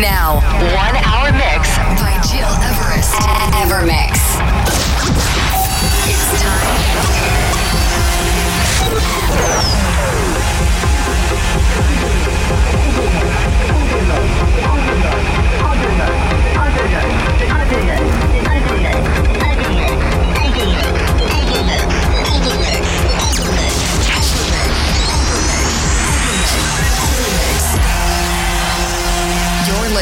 Now, one hour mix by Gil Everest. And Evermix. It's time.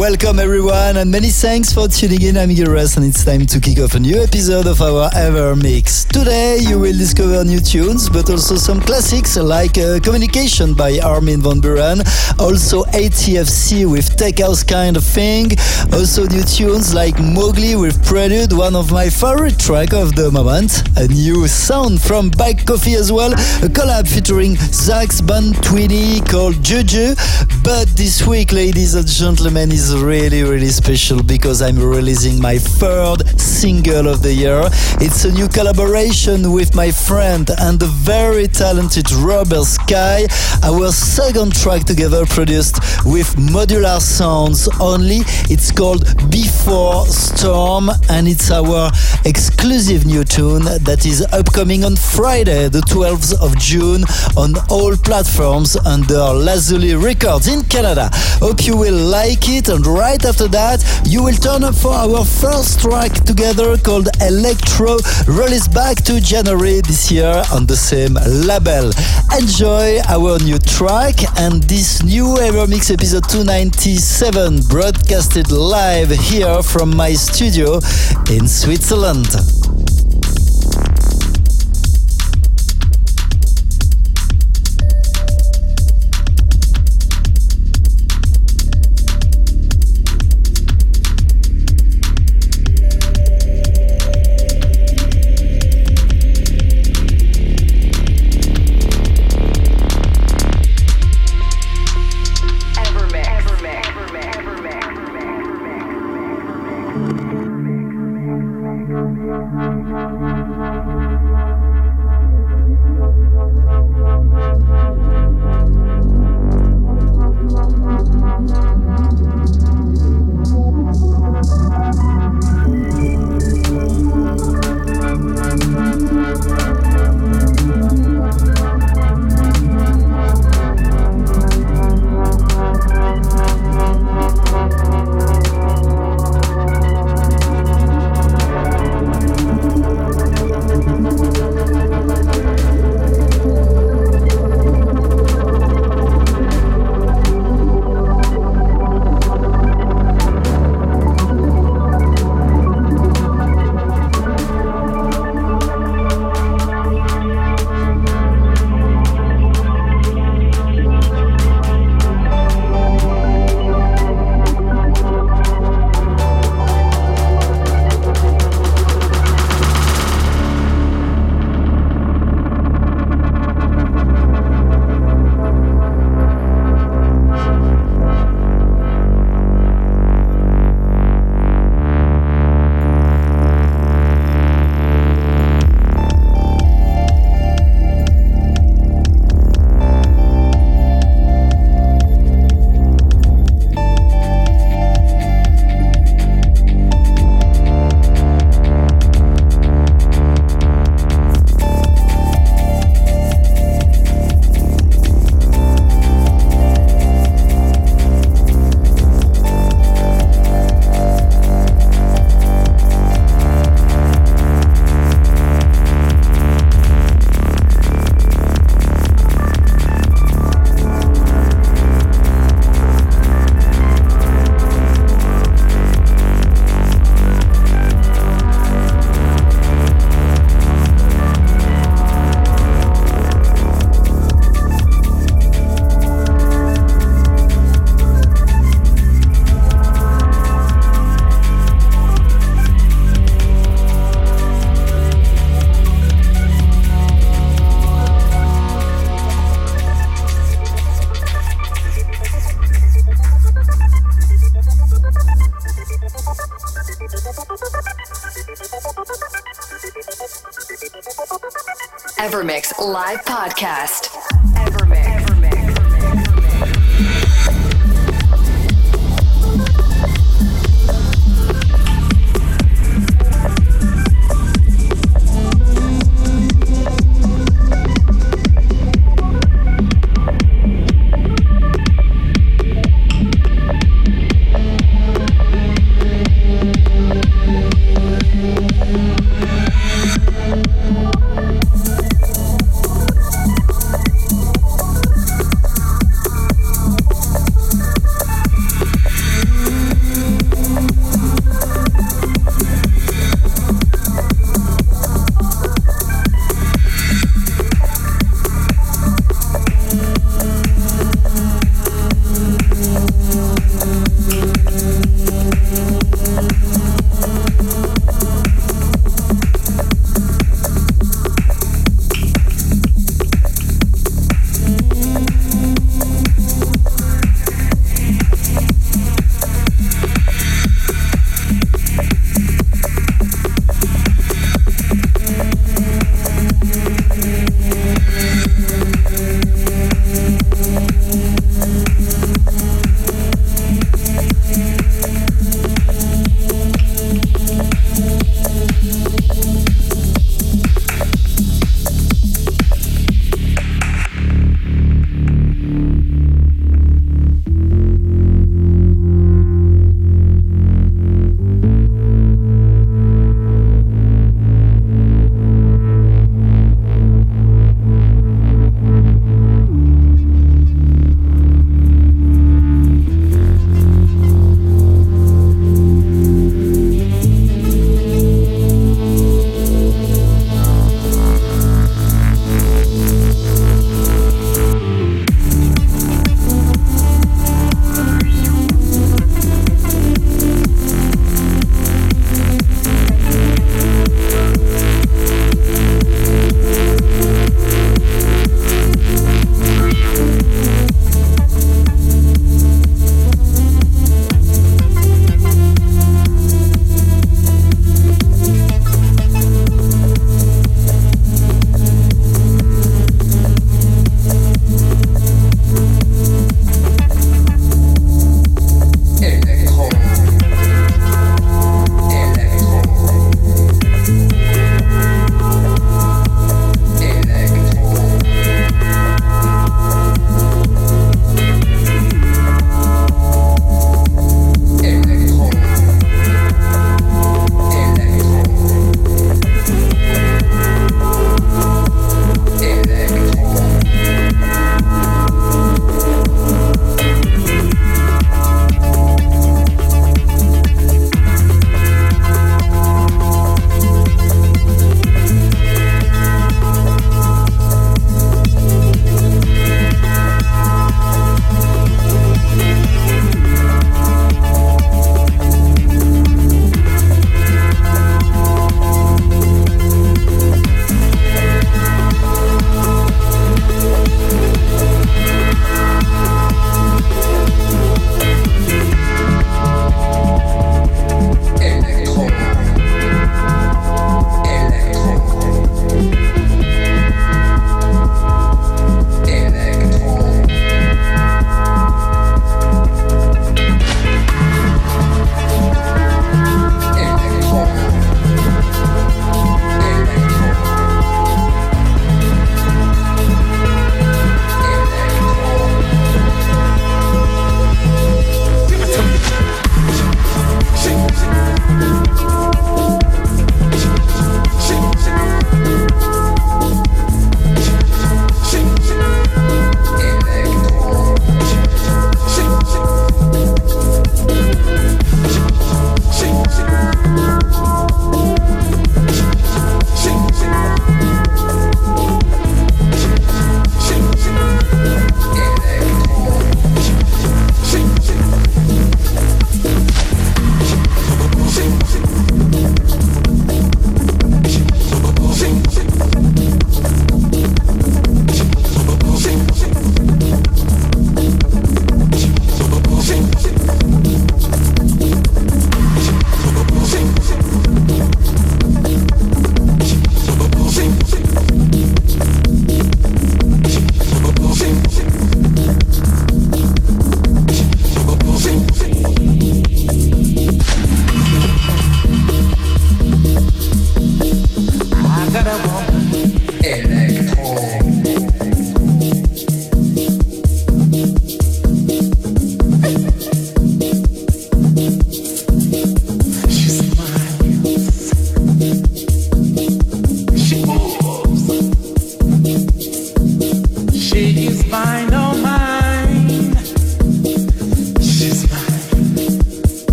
Welcome everyone and many thanks for tuning in. I'm Everest and it's time to kick off a new episode of our Ever Mix. Today you will discover new tunes but also some classics like uh, Communication by Armin van Buuren, also ATFC with Tech House Kind of Thing, also new tunes like Mowgli with Prelude, one of my favorite track of the moment, a new sound from Black Coffee as well, a collab featuring Zakes Bantwini called Juju. But this week, ladies and gentlemen, is really, really special because I'm releasing my third single of the year. It's a new collaboration with my friend and the very talented Robert Sky. Our second track together produced with modular sounds only. It's called Before Storm and it's our exclusive new tune that is upcoming on Friday, the 12th of June on all platforms under Lazuli Records in Canada. Hope you will like it and right after that you will turn up for our first track together called Electro released back to January this year on the same label. Enjoy our new track and this new Evermix episode 297 broadcasted live here from my studio in Switzerland. Podcast.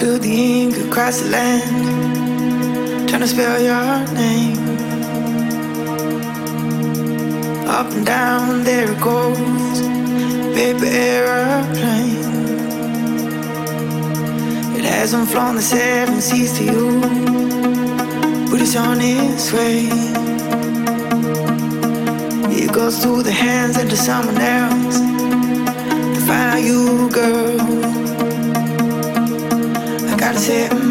the ink across the land, trying to spell your name. Up and down, there it goes, paper aeroplane. It hasn't flown the seven seas to you, but it's on its way. It goes through the hands into someone else to find you, girl gotta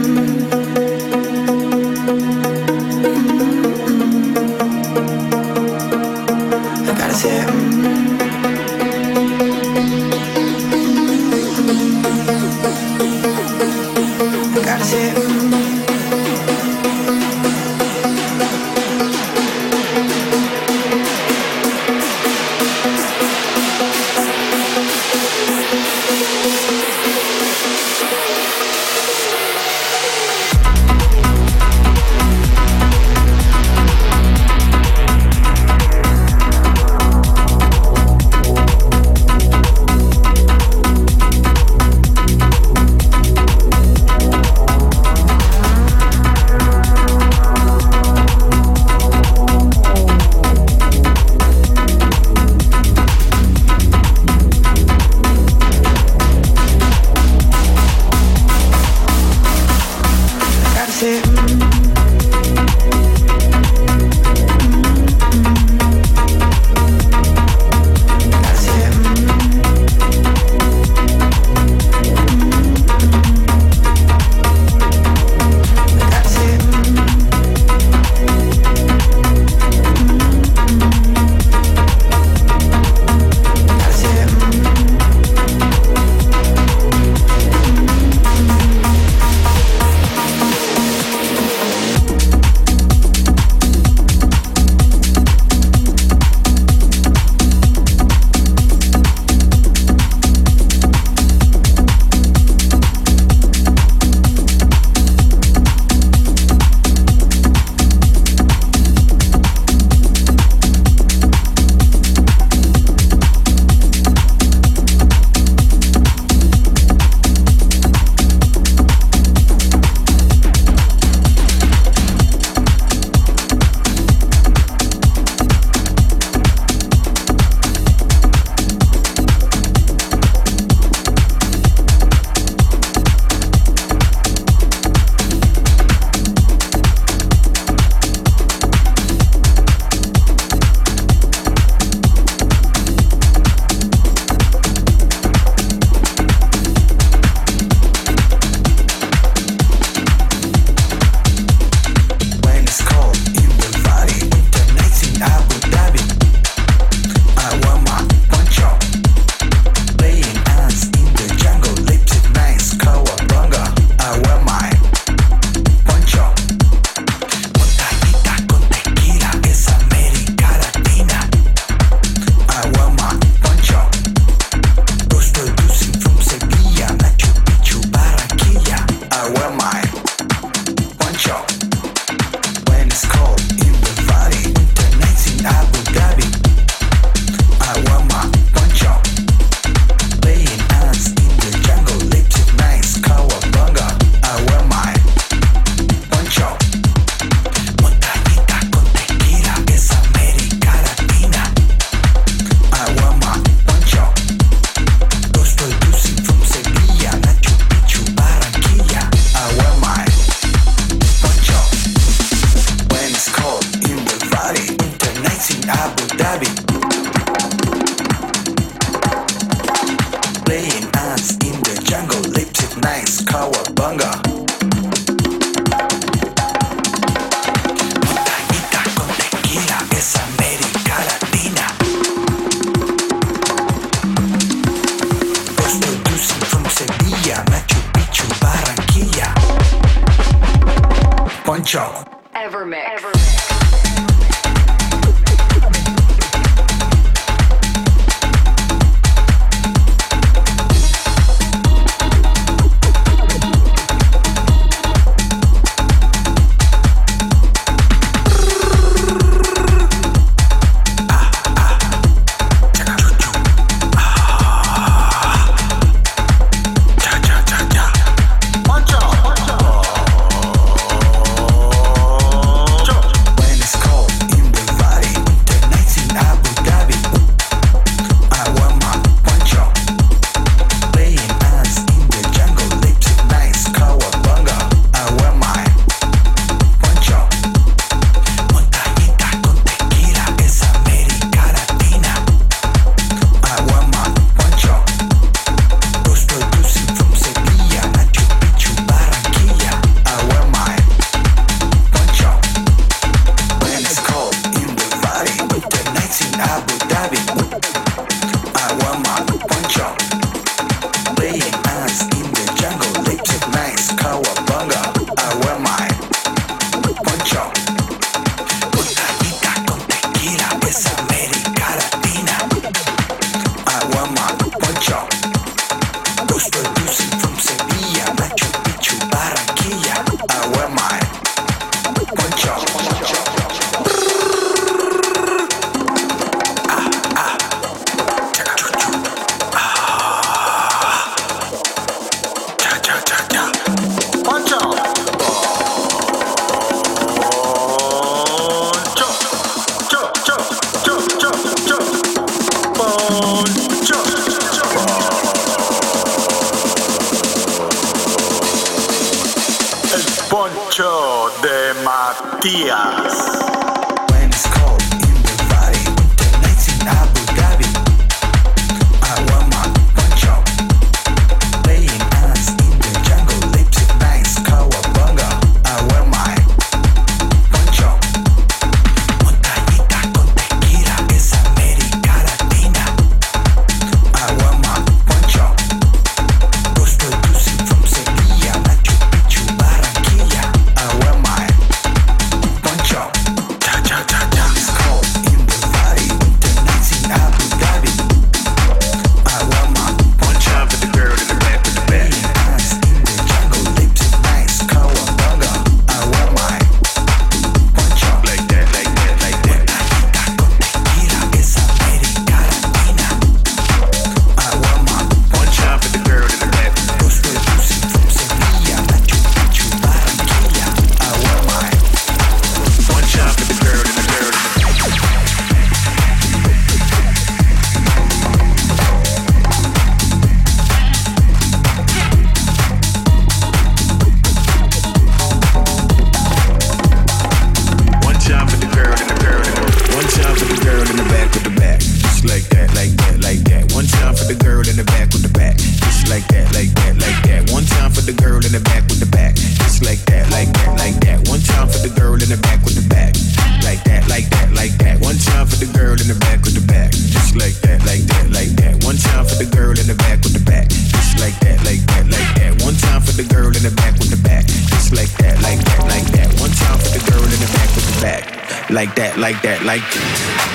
that, like that, like.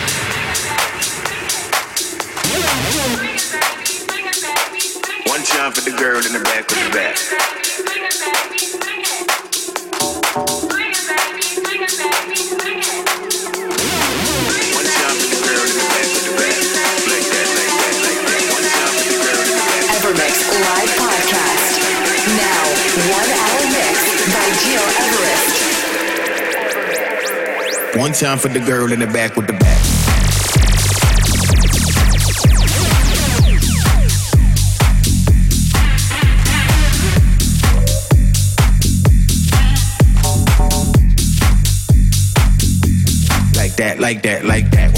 Time for the girl in the back with the back. Like that, like that, like that.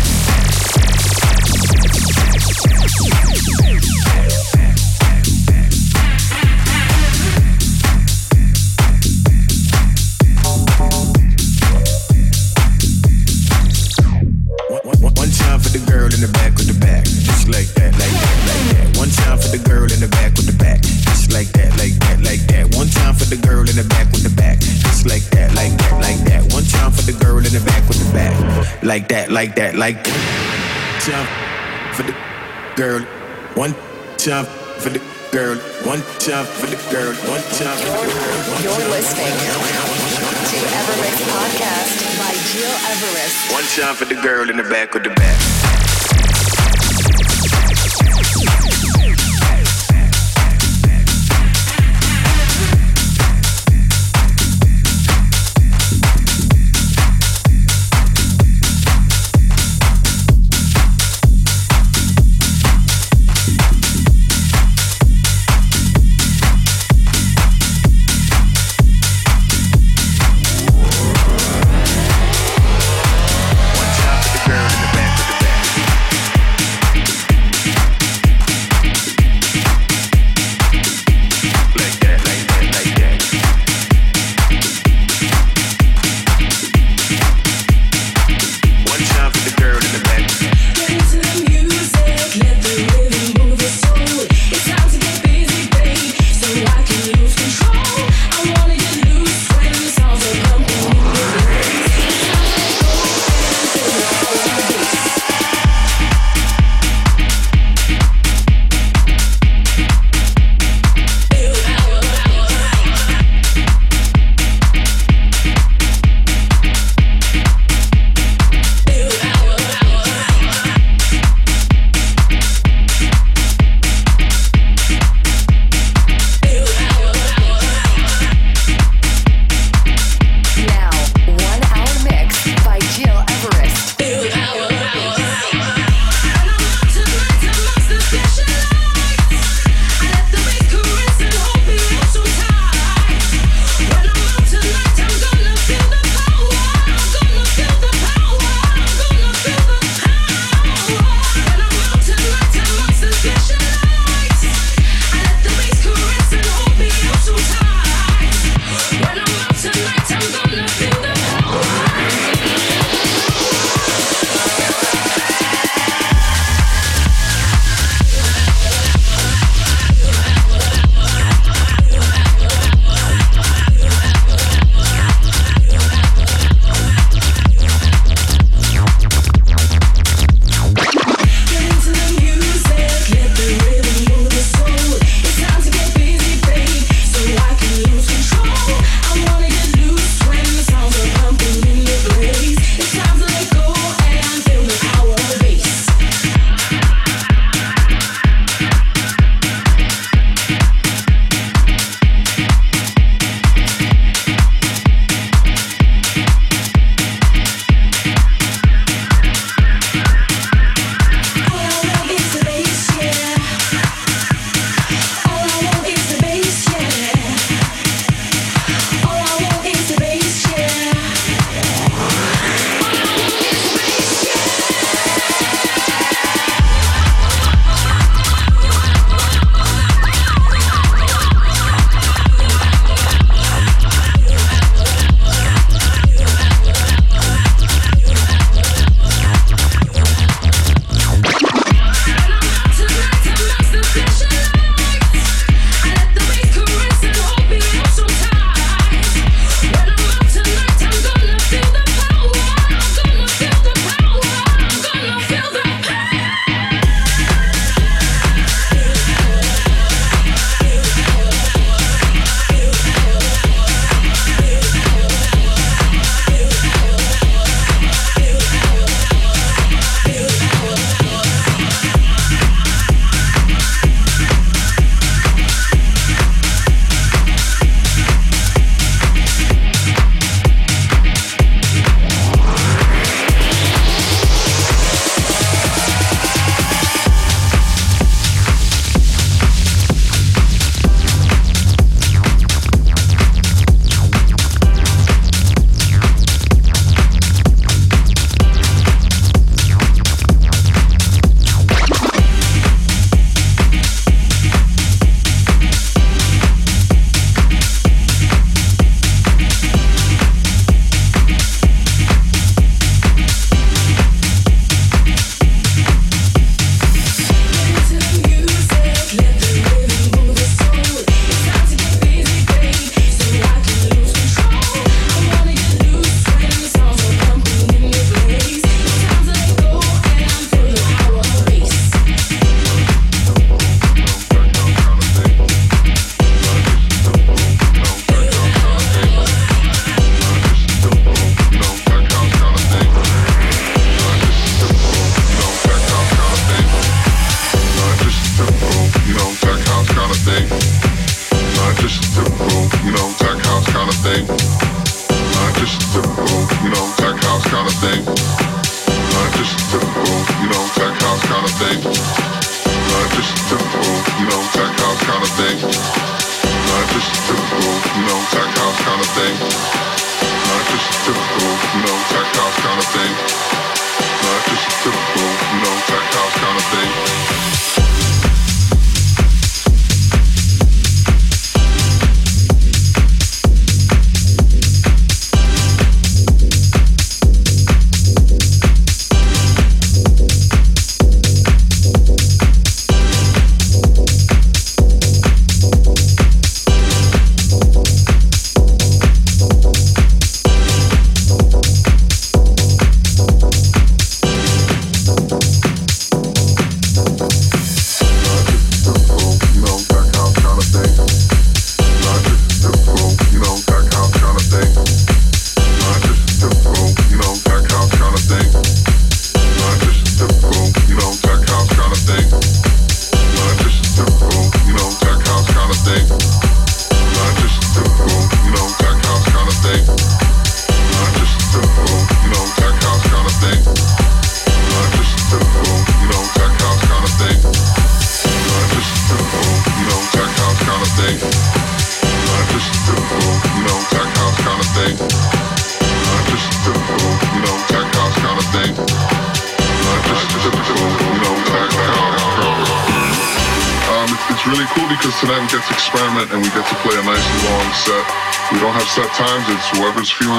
Like that, like that, like that. Time for the girl, one time for the girl, one time for the girl, one time for the girl. one You're time- listening to Evermix Podcast by Gil Everest. One time for the girl in the back with the back.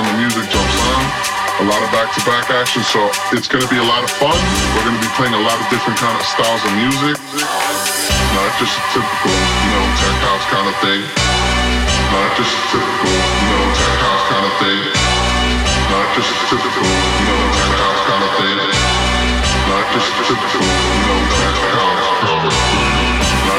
Whoever's the music jumps on. A lot of back-to-back action, so it's going to be a lot of fun. We're going to be playing a lot of different kind of styles of music. Not just a typical, you know, tech house kind of thing. Not just a typical, you know, tech house kind of thing. Not just a typical, you know, tech house kind of thing. Not just a typical, you know, tech house. Not just a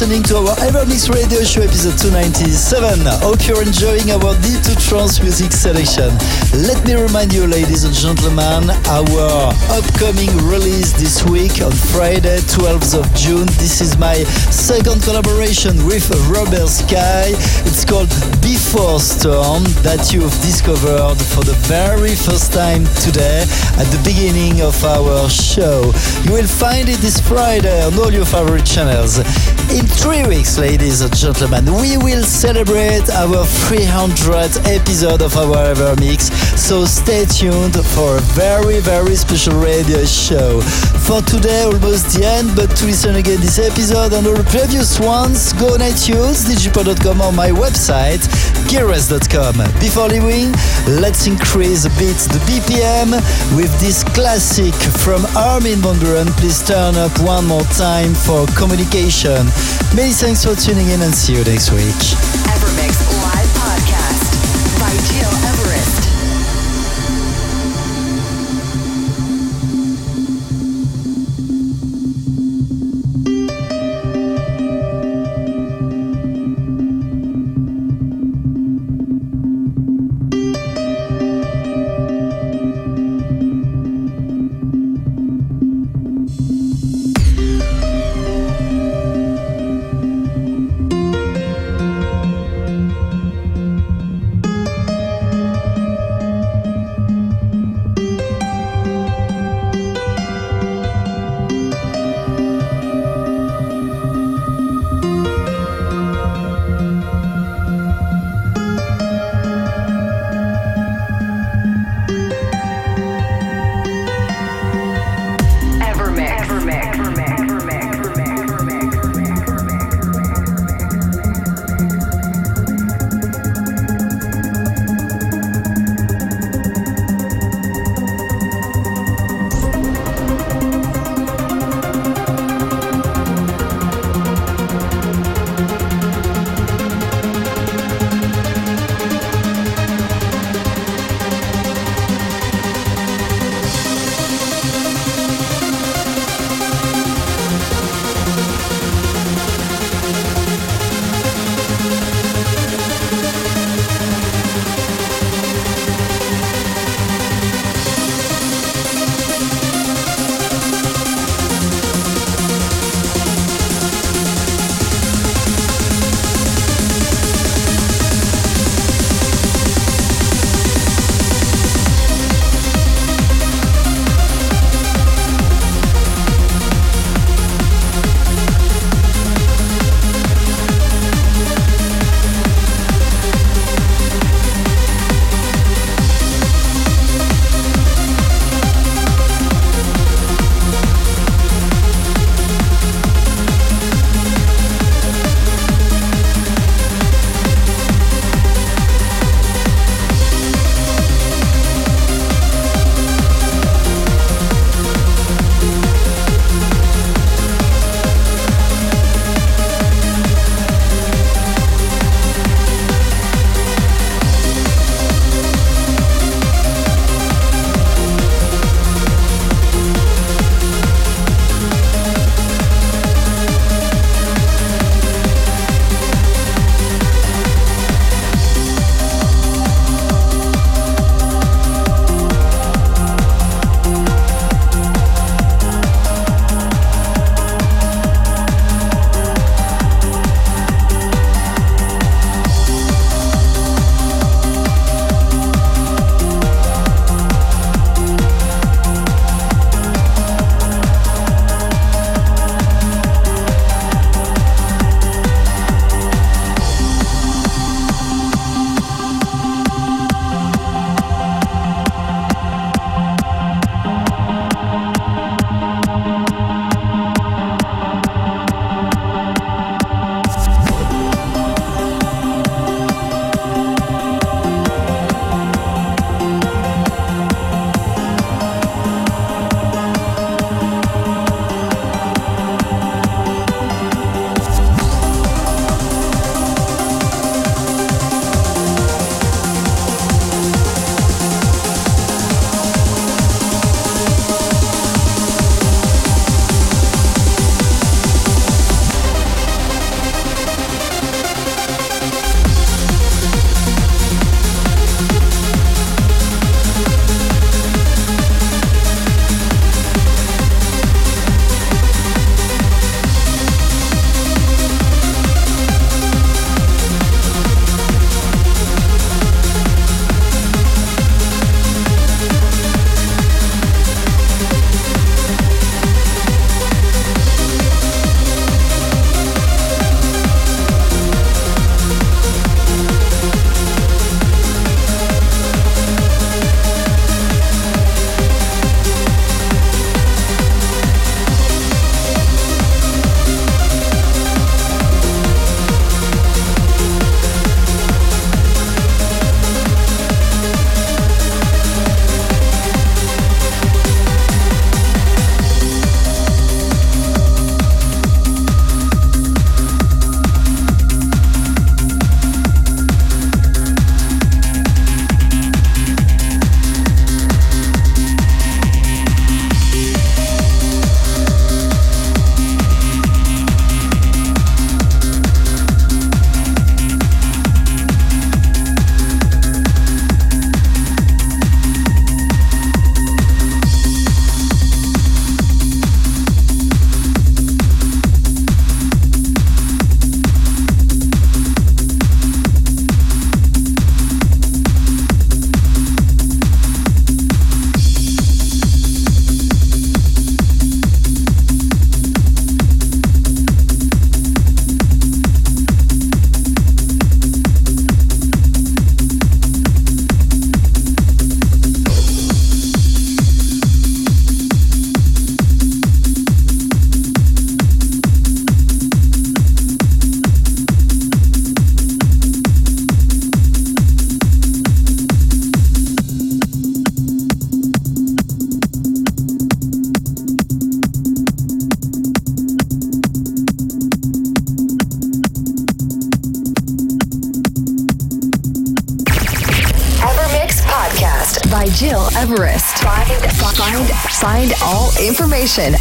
Listening to our Evermix Radio Show episode 297. Hope you're enjoying our deep to trance music selection. Let me remind you, ladies and gentlemen, our upcoming release this week on Friday, 12th of June. This is my second collaboration with Robert Sky. It's called Before Storm that you've discovered for the very first time today at the beginning of our show. You will find it this Friday on all your favorite channels. In three weeks, ladies and gentlemen, we will celebrate our 300th episode of our Ever Mix. so stay tuned for a very, very special radio show. For today, almost the end, but to listen again this episode and all previous ones, go on iTunes, digipod.com or my website, gileverest.com. Before leaving, let's increase a bit the BPM with this classic from Armin van Buuren. Please turn up one more time for communication. Many thanks for tuning in and see you next week.